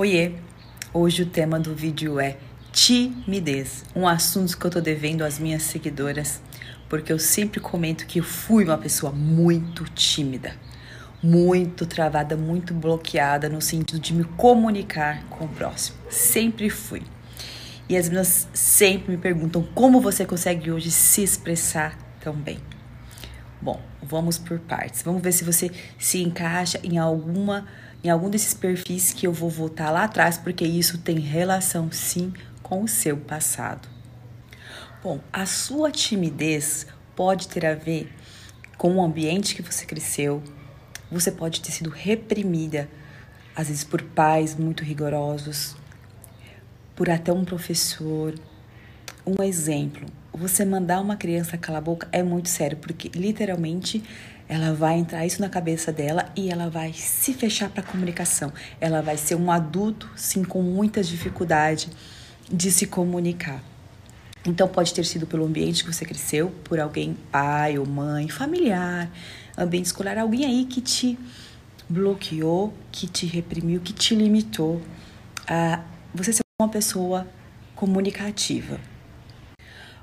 Oiê! Hoje o tema do vídeo é timidez, um assunto que eu tô devendo às minhas seguidoras, porque eu sempre comento que eu fui uma pessoa muito tímida, muito travada, muito bloqueada no sentido de me comunicar com o próximo. Sempre fui. E as meninas sempre me perguntam como você consegue hoje se expressar tão bem. Bom, vamos por partes. Vamos ver se você se encaixa em alguma em algum desses perfis que eu vou voltar lá atrás, porque isso tem relação sim com o seu passado. Bom, a sua timidez pode ter a ver com o ambiente que você cresceu. Você pode ter sido reprimida, às vezes por pais muito rigorosos, por até um professor. Um exemplo, você mandar uma criança calar a boca é muito sério, porque literalmente ela vai entrar isso na cabeça dela e ela vai se fechar para a comunicação. Ela vai ser um adulto, sim, com muitas dificuldades de se comunicar. Então, pode ter sido pelo ambiente que você cresceu, por alguém, pai ou mãe, familiar, ambiente escolar, alguém aí que te bloqueou, que te reprimiu, que te limitou a você ser uma pessoa comunicativa.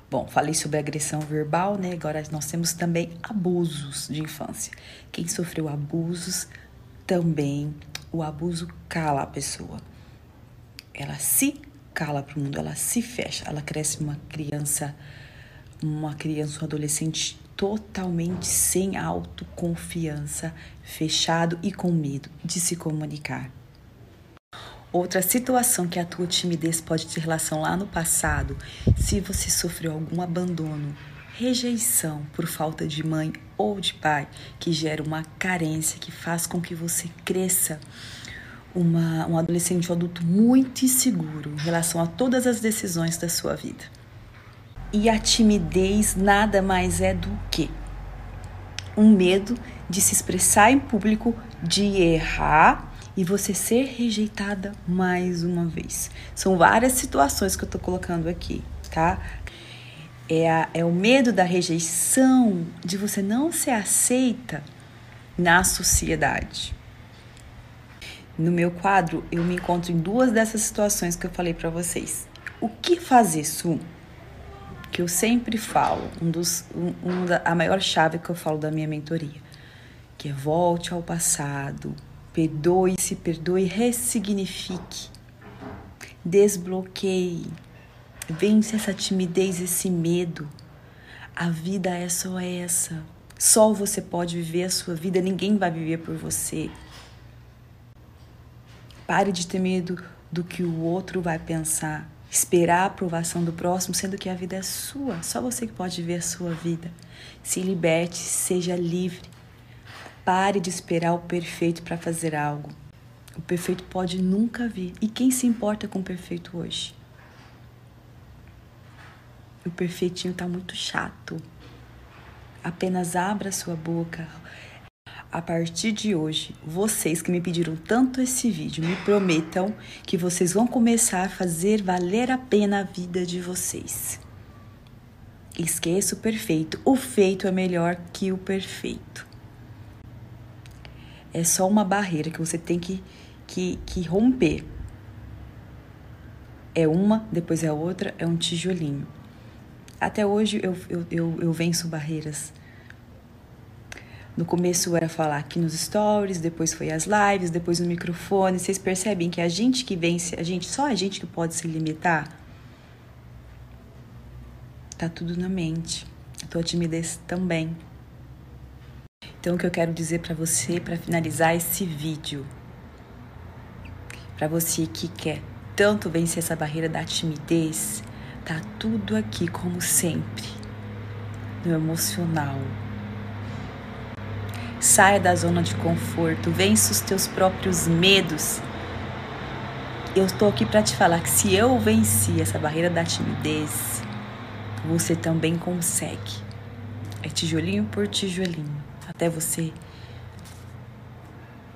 Bom, falei sobre agressão verbal, né? Agora nós temos também abusos de infância. Quem sofreu abusos também, o abuso cala a pessoa. Ela se cala para o mundo, ela se fecha, ela cresce uma criança, uma criança, um adolescente totalmente sem autoconfiança, fechado e com medo de se comunicar. Outra situação que a tua timidez pode ter relação lá no passado, se você sofreu algum abandono, rejeição por falta de mãe ou de pai, que gera uma carência que faz com que você cresça uma, um adolescente um adulto muito inseguro em relação a todas as decisões da sua vida. E a timidez nada mais é do que um medo de se expressar em público, de errar e você ser rejeitada mais uma vez. São várias situações que eu tô colocando aqui, tá? É, a, é o medo da rejeição, de você não ser aceita na sociedade. No meu quadro, eu me encontro em duas dessas situações que eu falei para vocês. O que fazer, Su? Que eu sempre falo, um dos, um, um da, a maior chave que eu falo da minha mentoria, que é volte ao passado, Perdoe-se, perdoe, ressignifique. Desbloqueie. Vence essa timidez, esse medo. A vida é só essa. Só você pode viver a sua vida, ninguém vai viver por você. Pare de ter medo do que o outro vai pensar. Esperar a aprovação do próximo, sendo que a vida é sua. Só você que pode viver a sua vida. Se liberte, seja livre. Pare de esperar o perfeito para fazer algo. O perfeito pode nunca vir. E quem se importa com o perfeito hoje? O perfeitinho está muito chato. Apenas abra sua boca. A partir de hoje, vocês que me pediram tanto esse vídeo, me prometam que vocês vão começar a fazer valer a pena a vida de vocês. Esqueça o perfeito. O feito é melhor que o perfeito é só uma barreira que você tem que, que, que romper. É uma, depois é outra, é um tijolinho. Até hoje eu, eu, eu, eu venço barreiras. No começo era falar aqui nos stories, depois foi as lives, depois no microfone. Vocês percebem que a gente que vence, a gente, só a gente que pode se limitar. Tá tudo na mente. A tua timidez também. Então, o que eu quero dizer para você, para finalizar esse vídeo, para você que quer tanto vencer essa barreira da timidez, tá tudo aqui como sempre, no emocional. Saia da zona de conforto, vença os teus próprios medos. Eu estou aqui para te falar que se eu venci essa barreira da timidez, você também consegue. É tijolinho por tijolinho até você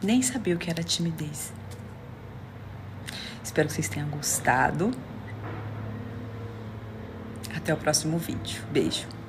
nem saber o que era timidez. Espero que vocês tenham gostado. Até o próximo vídeo. Beijo.